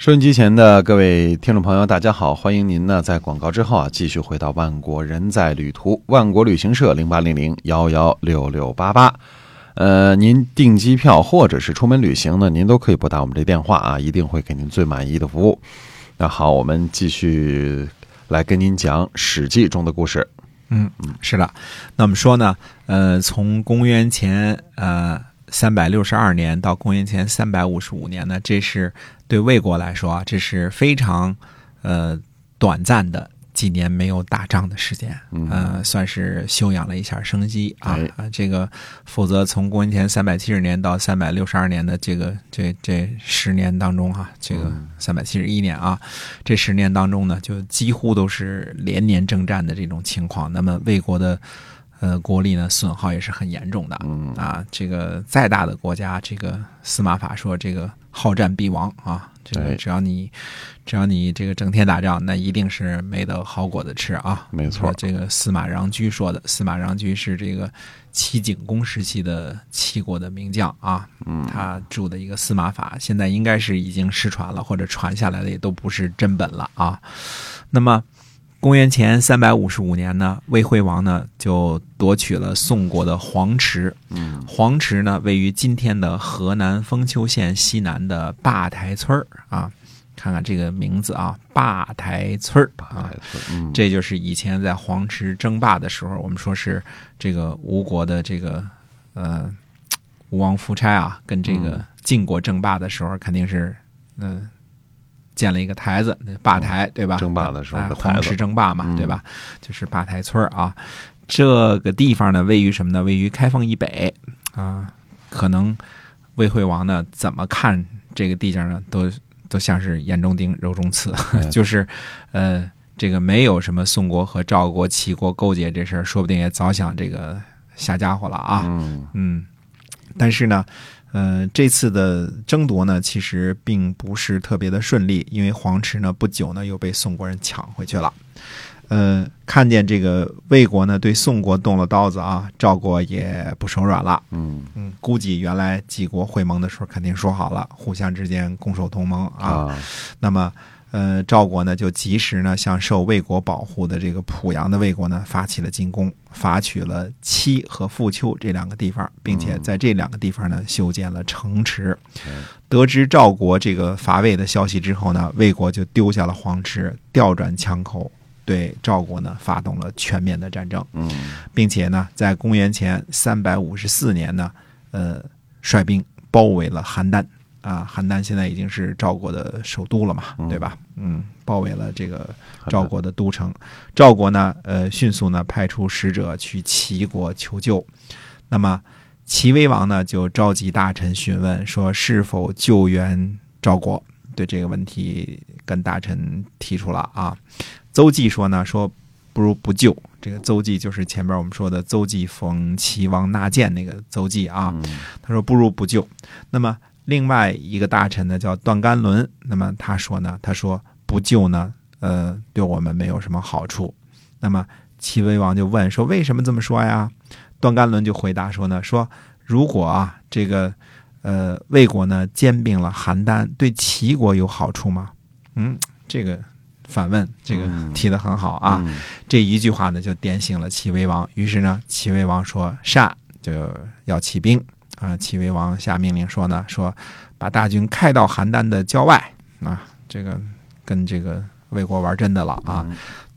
收音机前的各位听众朋友，大家好！欢迎您呢在广告之后啊，继续回到万国人在旅途，万国旅行社零八零零幺幺六六八八。呃，您订机票或者是出门旅行呢，您都可以拨打我们这电话啊，一定会给您最满意的服务。那好，我们继续来跟您讲《史记》中的故事。嗯嗯，是的。那我们说呢，呃，从公元前呃三百六十二年到公元前三百五十五年呢，这是。对魏国来说啊，这是非常呃短暂的几年没有打仗的时间，呃，算是休养了一下生机啊啊！这个，否则从公元前三百七十年到三百六十二年的这个这这十年当中哈，这个三百七十一年啊，这十年当中呢，就几乎都是连年征战的这种情况。那么魏国的呃国力呢，损耗也是很严重的嗯啊！这个再大的国家，这个司马法说这个。好战必亡啊！这个只要你，只要你这个整天打仗，那一定是没得好果子吃啊！没错，这个司马穰苴说的。司马穰苴是这个齐景公时期的齐国的名将啊，嗯他著的一个司马法，现在应该是已经失传了，或者传下来的也都不是真本了啊。那么。公元前三百五十五年呢，魏惠王呢就夺取了宋国的黄池。嗯，黄池呢位于今天的河南封丘县西南的坝台村啊。看看这个名字啊，坝台村啊，这就是以前在黄池争霸的时候，我们说是这个吴国的这个呃吴王夫差啊，跟这个晋国争霸的时候，肯定是嗯。建了一个台子，坝台对吧？争霸的时候，黄池争霸嘛，对吧？就是坝台村啊。这个地方呢，位于什么呢？位于开封以北啊。可能魏惠王呢，怎么看这个地界呢？都都像是眼中钉、肉中刺，就是呃，这个没有什么宋国和赵国、齐国勾结这事儿，说不定也早想这个下家伙了啊。嗯，但是呢。呃，这次的争夺呢，其实并不是特别的顺利，因为黄池呢不久呢又被宋国人抢回去了。呃，看见这个魏国呢对宋国动了刀子啊，赵国也不手软了。嗯嗯，估计原来几国会盟的时候肯定说好了，互相之间攻守同盟啊。那么。呃，赵国呢就及时呢向受魏国保护的这个濮阳的魏国呢发起了进攻，伐取了七和富丘这两个地方，并且在这两个地方呢修建了城池。得知赵国这个伐魏的消息之后呢，魏国就丢下了黄池，调转枪口对赵国呢发动了全面的战争。嗯，并且呢，在公元前三百五十四年呢，呃，率兵包围了邯郸。啊，邯郸现在已经是赵国的首都了嘛，对吧？嗯，包围了这个赵国的都城。赵国呢，呃，迅速呢派出使者去齐国求救。那么齐威王呢就召集大臣询问说是否救援赵国。对这个问题跟大臣提出了啊。邹忌说呢，说不如不救。这个邹忌就是前边我们说的邹忌逢齐王纳谏那个邹忌啊。他说不如不救。那么。另外一个大臣呢，叫段干伦。那么他说呢，他说不救呢，呃，对我们没有什么好处。那么齐威王就问说，为什么这么说呀？段干伦就回答说呢，说如果啊，这个呃魏国呢兼并了邯郸，对齐国有好处吗？嗯，这个反问，这个提的很好啊。这一句话呢，就点醒了齐威王。于是呢，齐威王说善，就要起兵。啊，齐威王下命令说呢，说把大军开到邯郸的郊外啊，这个跟这个魏国玩真的了啊。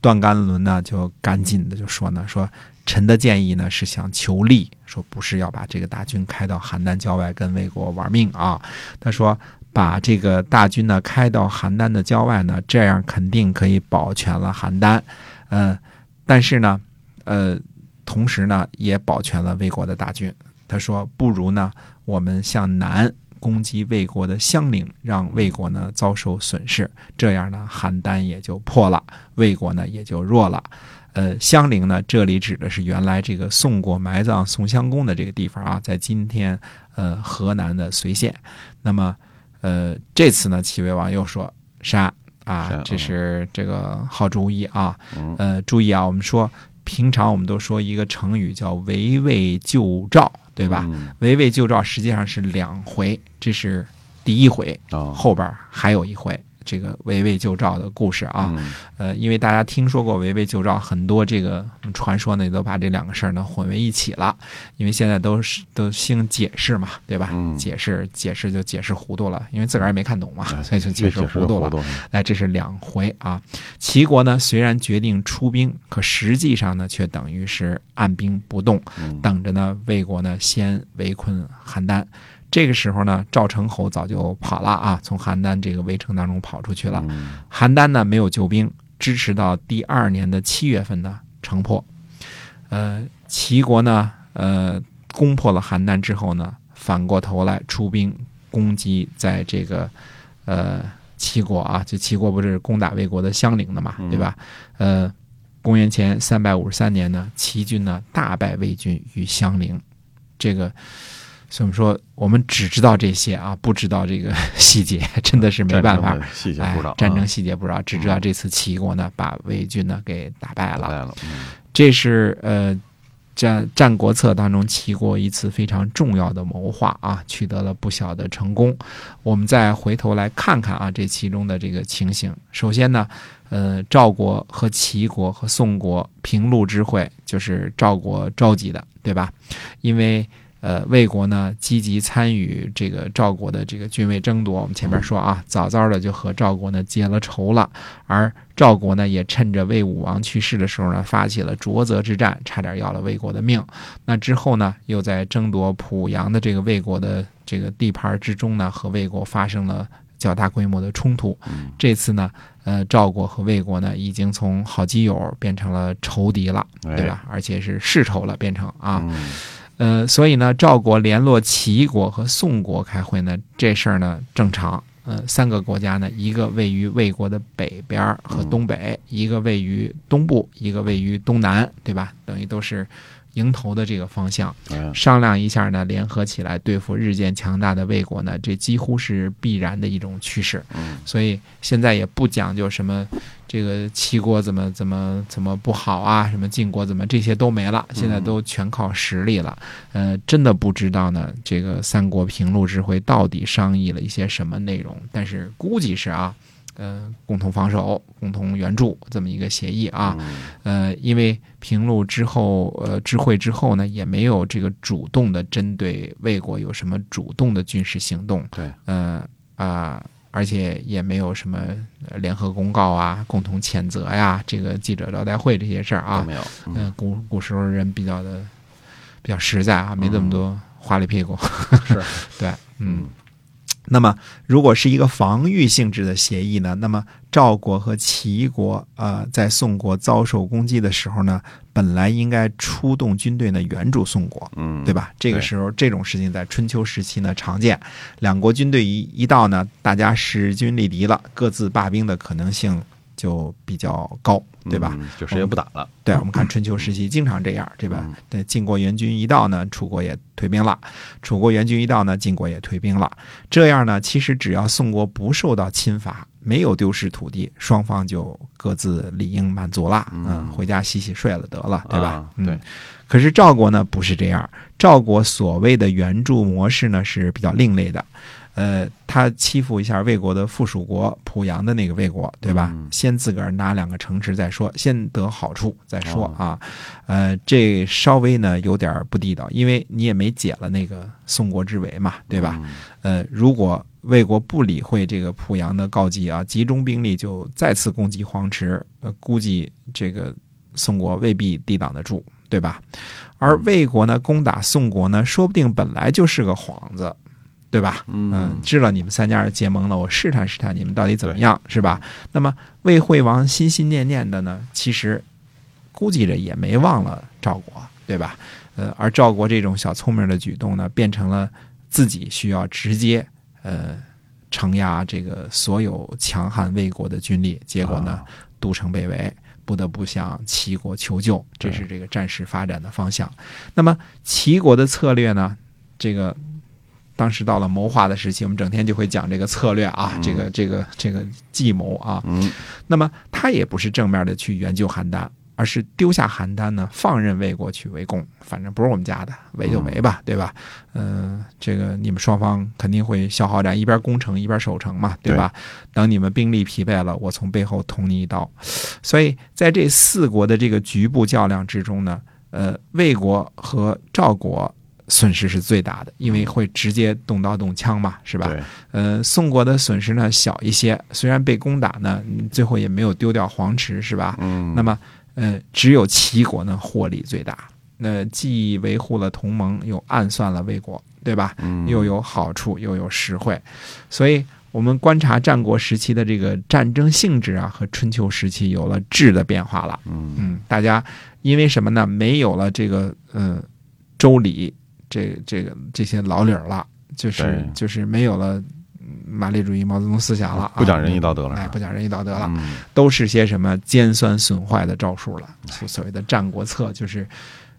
段干伦呢就赶紧的就说呢，说臣的建议呢是想求利，说不是要把这个大军开到邯郸郊外跟魏国玩命啊。他说把这个大军呢开到邯郸的郊外呢，这样肯定可以保全了邯郸，呃，但是呢，呃，同时呢也保全了魏国的大军。他说：“不如呢，我们向南攻击魏国的襄陵，让魏国呢遭受损失，这样呢，邯郸也就破了，魏国呢也就弱了。呃，襄陵呢，这里指的是原来这个宋国埋葬宋襄公的这个地方啊，在今天呃河南的随县。那么，呃，这次呢，齐威王又说杀啊，这是这个好主意啊。呃，注意啊，我们说平常我们都说一个成语叫围魏救赵。”对吧？围魏救赵实际上是两回，这是第一回，后边还有一回，这个围魏救赵的故事啊。嗯呃，因为大家听说过围魏救赵，很多这个传说呢，都把这两个事儿呢混为一起了。因为现在都是都兴解释嘛，对吧？嗯解释解释就解释糊涂了，因为自个儿也没看懂嘛，哎所以就解释糊涂了。糊涂哎，这是两回啊。齐国呢虽然决定出兵，可实际上呢却等于是按兵不动，嗯等着呢魏国呢先围困邯郸。这个时候呢，赵成侯早就跑了啊，从邯郸这个围城当中跑出去了。嗯邯郸呢没有救兵，支持到第二年的七月份呢城破。呃，齐国呢，呃，攻破了邯郸之后呢，反过头来出兵攻击在这个呃齐国啊，就齐国不是攻打魏国的襄陵的嘛，对吧？呃，公元前三百五十三年呢，齐军呢大败魏军于襄陵，这个。所以我们说，我们只知道这些啊，不知道这个 细节，真的是没办法战争。细节哎不知道，，战争啊细节不知道，只知道这次齐国呢把魏军呢给打败了。打败了，嗯这是呃战《战国策》当中齐国一次非常重要的谋划啊，取得了不小的成功。我们再回头来看看啊，这其中的这个情形。首先呢，呃，赵国和齐国和宋国平陆之会，就是赵国召集的，对吧？因为呃，魏国呢积极参与这个赵国的这个军位争夺。我们前面说啊，早早的就和赵国呢结了仇了，而赵国呢也趁着魏武王去世的时候呢，发起了浊泽之战，差点要了魏国的命。那之后呢，又在争夺濮阳的这个魏国的这个地盘之中呢，和魏国发生了较大规模的冲突。嗯这次呢，呃，赵国和魏国呢，已经从好基友变成了仇敌了，对吧？而且是世仇了，变成啊。嗯呃，所以呢，赵国联络齐国和宋国开会呢，这事儿呢正常。呃，三个国家呢，一个位于魏国的北边儿和东北，一个位于东部，一个位于东南，对吧？等于都是迎头的这个方向。嗯商量一下呢，联合起来对付日渐强大的魏国呢，这几乎是必然的一种趋势。嗯所以现在也不讲究什么这个齐国怎么怎么怎么不好啊，什么晋国怎么这些都没了，现在都全靠实力了。呃，真的不知道呢，这个三国平陆之会到底商议了一些什么内容，但是估计是啊。呃，共同防守、共同援助这么一个协议啊，呃，因为平陆之后，呃，知会之后呢，也没有这个主动的针对魏国有什么主动的军事行动，对，呃啊、而且也没有什么呃联合公告啊、共同谴责呀、这个记者招待会这些事儿啊，没有，嗯。嗯、古古时候人比较的比较实在啊，没这么多花里屁股，是，对，嗯。那么，如果是一个防御性质的协议呢？那么赵国和齐国呃，在宋国遭受攻击的时候呢，本来应该出动军队呢援助宋国，嗯，对吧？这个时候这种事情在春秋时期呢常见，两国军队一一到呢，大家势均力敌了，各自罢兵的可能性就比较高，对吧？嗯？就谁也不打了，对，我们看春秋时期经常这样，对吧嗯？对，晋国援军一到呢，楚国也退兵了；楚国援军一到呢，晋国也退兵了。这样呢，其实只要宋国不受到侵伐，没有丢失土地，双方就各自理应满足了，嗯嗯，回家洗洗睡了得了，对吧啊？嗯对，可是赵国呢不是这样，赵国所谓的援助模式呢是比较另类的。呃，他欺负一下魏国的附属国濮阳的那个魏国，对吧？嗯先自个儿拿两个城池再说，先得好处再说哦啊。呃，这稍微呢有点不地道，因为你也没解了那个宋国之围嘛，对吧？嗯？呃，如果魏国不理会这个濮阳的告急啊，集中兵力就再次攻击黄池，呃，估计这个宋国未必抵挡得住，对吧？而魏国呢，攻打宋国呢，说不定本来就是个幌子，对吧？嗯知道你们三家结盟了，我试探试探你们到底怎么样，是吧？那么魏惠王心心念念的呢，其实估计着也没忘了赵国，对吧？呃，而赵国这种小聪明的举动呢，变成了自己需要直接呃承压这个所有强悍魏国的军力，结果呢啊，都城被围。不得不向齐国求救，这是这个战事发展的方向。那么齐国的策略呢？这个当时到了谋划的时期，我们整天就会讲这个策略啊，这个这个这个计谋啊。嗯那么他也不是正面的去援救邯郸，而而是丢下邯郸呢，放任魏国去围攻，反正不是我们家的，围就围吧，对吧？嗯、这个你们双方肯定会消耗战，一边攻城一边守城嘛，对吧？等你们兵力疲惫了，我从背后捅你一刀。所以在这四国的这个局部较量之中呢，呃，魏国和赵国损失是最大的，因为会直接动刀动枪嘛，是吧？对，呃，宋国的损失呢小一些，虽然被攻打呢，嗯最后也没有丢掉黄池，是吧？嗯，那么，呃，只有齐国呢获利最大。那既维护了同盟，又暗算了魏国，对吧？嗯又有好处，又有实惠，所以我们观察战国时期的这个战争性质啊，和春秋时期有了质的变化了。嗯嗯，大家因为什么呢？没有了这个呃周礼这这个这些老理儿了，就是就是没有了嗯马列主义、毛泽东思想了，不讲啊仁义道德了，哎，不讲仁义道德了，嗯都是些什么尖酸损坏的招数了。所所谓的《战国策》就是，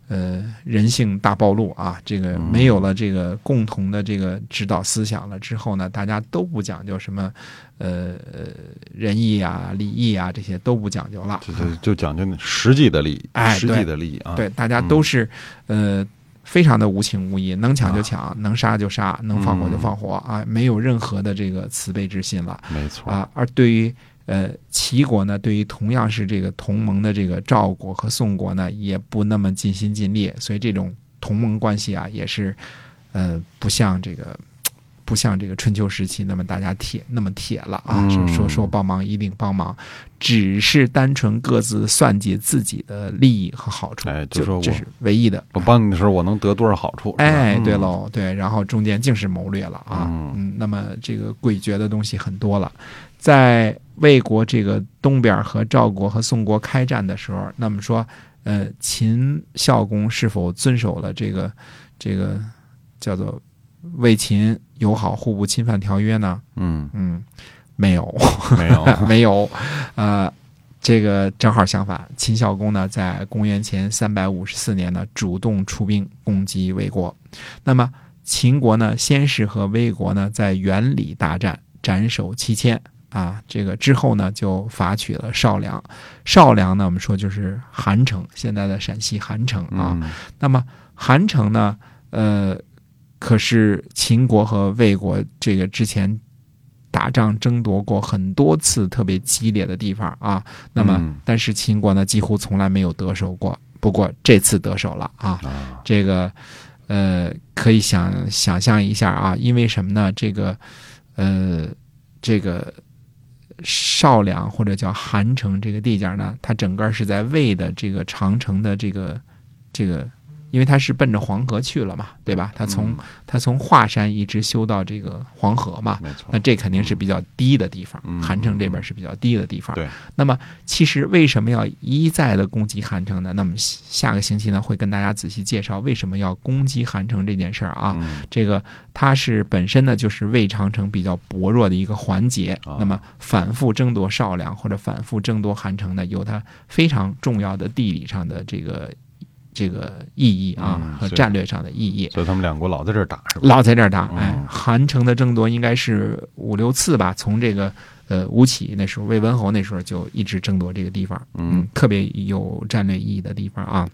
呃，人性大暴露啊！这个嗯没有了这个共同的这个指导思想了之后呢，大家都不讲究什么，呃，呃仁义啊、礼义啊这些都不讲究了。就就就讲究那实际的利益，实际的利益啊，对，大家都是、呃非常的无情无义，能抢就抢，能杀就杀，能放火就放火啊，没有任何的这个慈悲之心了。没错，啊，而对于呃齐国呢，对于同样是这个同盟的这个赵国和宋国呢，也不那么尽心尽力，所以这种同盟关系啊，也是呃不像这个。不像这个春秋时期那么大家铁那么铁了啊，嗯说说说帮忙一定帮忙，只是单纯各自算计自己的利益和好处，哎就就说我这是唯一的。我帮你的时候，我能得多少好处？哎，对，嗯喽，对，然后中间竟是谋略了啊，嗯那么这个诡谲的东西很多了，在魏国这个东边和赵国和宋国开战的时候，那么说，呃，秦孝公是否遵守了这个这个叫做魏秦友好互不侵犯条约呢？嗯，嗯，没有，没有，没有，呃，这个正好相反，秦孝公呢，在公元前三百五十四年呢，主动出兵攻击魏国。那么秦国呢，先是和魏国呢在原里大战，斩首七千啊。这个之后呢，就伐取了少梁。少梁呢，我们说就是韩城，现在的陕西韩城啊。嗯那么韩城呢，呃，可是秦国和魏国这个之前打仗争夺过很多次特别激烈的地方啊。那么嗯，但是秦国呢，几乎从来没有得手过。不过这次得手了啊，啊，这个呃，可以想想象一下啊，因为什么呢？这个呃，这个少梁或者叫韩城这个地界呢，它整个是在魏的这个长城的这个这个，因为他是奔着黄河去了嘛，对吧？他从、嗯它从华山一直修到这个黄河嘛，没错那，这肯定是比较低的地方嗯，韩城这边是比较低的地方。对，那么其实为什么要一再的攻击韩城呢？那么下个星期呢，会跟大家仔细介绍为什么要攻击韩城这件事儿啊。嗯这个它是本身呢就是魏长城比较薄弱的一个环节啊，那么反复争夺少梁或者反复争夺韩城呢，有它非常重要的地理上的这个这个意义啊嗯和战略上的意义。所以他们两国老在这儿打是吧？老在这儿打，哎嗯，韩城的争夺应该是五六次吧，从这个呃吴起那时候，魏文侯那时候就一直争夺这个地方，嗯，特别有战略意义的地方啊。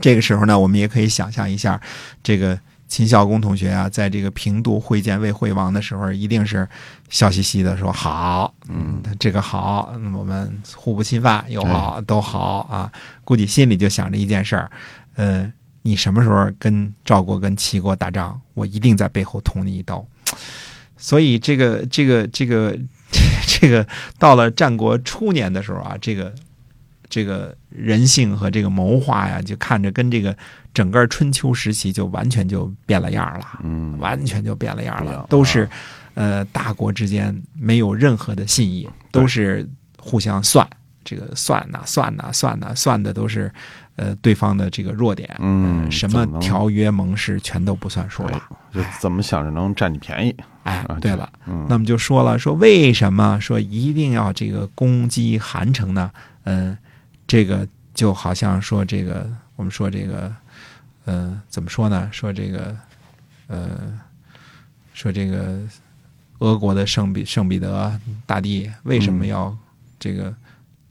这个时候呢，我们也可以想象一下，这个秦孝公同学啊，在这个平度会见魏惠王的时候，一定是笑嘻嘻的说：“好，嗯，这个好，我们互不侵犯，友好都好啊。”估计心里就想着一件事儿，呃，你什么时候跟赵国、跟齐国打仗，我一定在背后捅你一刀。所以这个这个这个 这个到了战国初年的时候啊，这个这个人性和这个谋划呀，就看着跟这个整个春秋时期就完全就变了样儿了。嗯，完全就变了样了都是呃大国之间没有任何的信义，都是互相算，这个算呐算呐算呐算的都是呃对方的这个弱点，嗯呃什么条约盟誓全都不算数了。就怎么想着能占你便宜哎啊？，对了，嗯，那么就说了，说为什么说一定要这个攻击韩城呢？嗯、这个就好像说这个，我们说这个，呃，怎么说呢？说这个，呃，说这个俄国的圣彼圣彼得大帝为什么要这个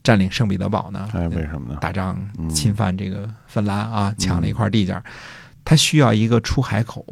占领圣彼得堡呢？哎，为什么呢？打仗嗯侵犯这个芬兰啊，抢了一块地界儿，他需要一个出海口，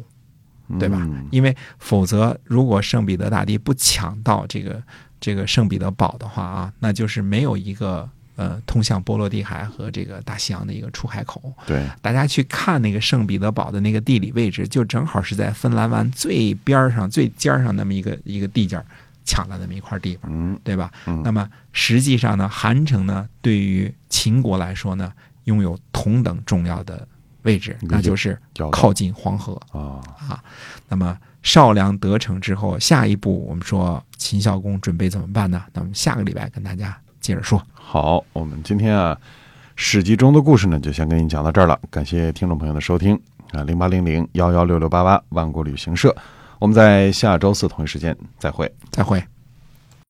对吧嗯因为否则如果圣彼得大帝不抢到这个这个圣彼得堡的话啊，那就是没有一个呃通向波罗的海和这个大西洋的一个出海口。对，大家去看那个圣彼得堡的那个地理位置，就正好是在芬兰湾最边儿上、最尖儿上那么一个一个地界儿抢了那么一块地方，嗯对吧？嗯那么实际上呢，韩城呢对于秦国来说呢，拥有同等重要的位置，那就是靠近黄河啊，啊。那么少梁得逞之后，下一步我们说秦孝公准备怎么办呢？那我们下个礼拜跟大家接着说。好，我们今天啊，史记中的故事呢，就先跟你讲到这儿了。感谢听众朋友的收听啊，零八零零幺幺六六八八万国旅行社，我们在下周四同一时间再会。再会。